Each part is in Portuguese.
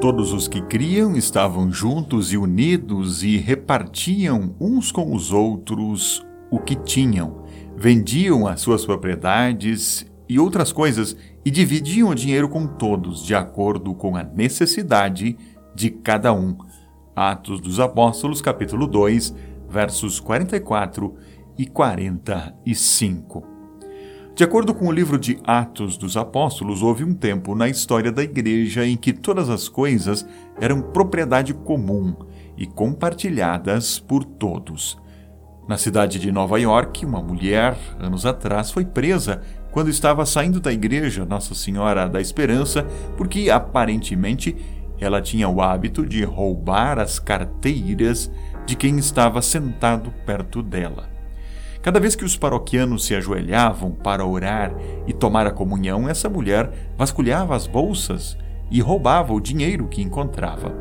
Todos os que criam estavam juntos e unidos e repartiam uns com os outros o que tinham, vendiam as suas propriedades e outras coisas e dividiam o dinheiro com todos, de acordo com a necessidade de cada um. Atos dos Apóstolos, capítulo 2, versos 44 e 45. De acordo com o livro de Atos dos Apóstolos, houve um tempo na história da igreja em que todas as coisas eram propriedade comum e compartilhadas por todos. Na cidade de Nova York, uma mulher, anos atrás, foi presa quando estava saindo da igreja Nossa Senhora da Esperança, porque aparentemente ela tinha o hábito de roubar as carteiras de quem estava sentado perto dela. Cada vez que os paroquianos se ajoelhavam para orar e tomar a comunhão, essa mulher vasculhava as bolsas e roubava o dinheiro que encontrava.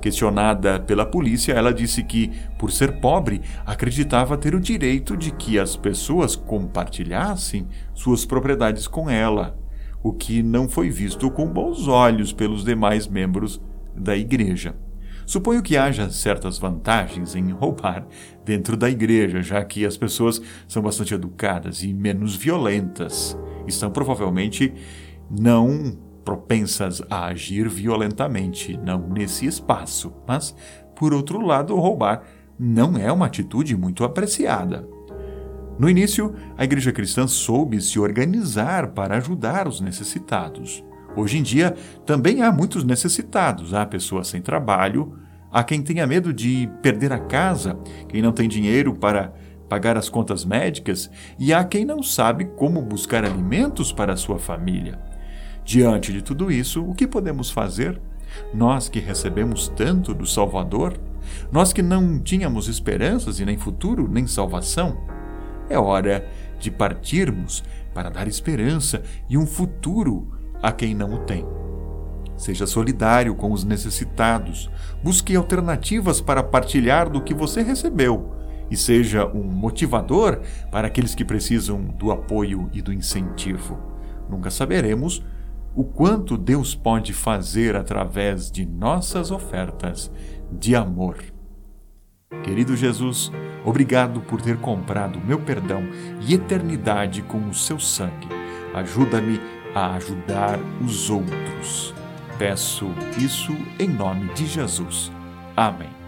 Questionada pela polícia, ela disse que, por ser pobre, acreditava ter o direito de que as pessoas compartilhassem suas propriedades com ela, o que não foi visto com bons olhos pelos demais membros da igreja. Suponho que haja certas vantagens em roubar dentro da igreja, já que as pessoas são bastante educadas e menos violentas. Estão provavelmente não propensas a agir violentamente, não nesse espaço. Mas, por outro lado, roubar não é uma atitude muito apreciada. No início, a igreja cristã soube se organizar para ajudar os necessitados. Hoje em dia, também há muitos necessitados. Há pessoas sem trabalho, há quem tenha medo de perder a casa, quem não tem dinheiro para pagar as contas médicas, e há quem não sabe como buscar alimentos para a sua família. Diante de tudo isso, o que podemos fazer? Nós que recebemos tanto do Salvador, nós que não tínhamos esperanças e nem futuro, nem salvação, é hora de partirmos para dar esperança e um futuro a quem não o tem. Seja solidário com os necessitados, busque alternativas para partilhar do que você recebeu e seja um motivador para aqueles que precisam do apoio e do incentivo. Nunca saberemos o quanto Deus pode fazer através de nossas ofertas de amor. Querido Jesus, obrigado por ter comprado meu perdão e eternidade com o seu sangue. Ajuda-me a ajudar os outros. Peço isso em nome de Jesus. Amém.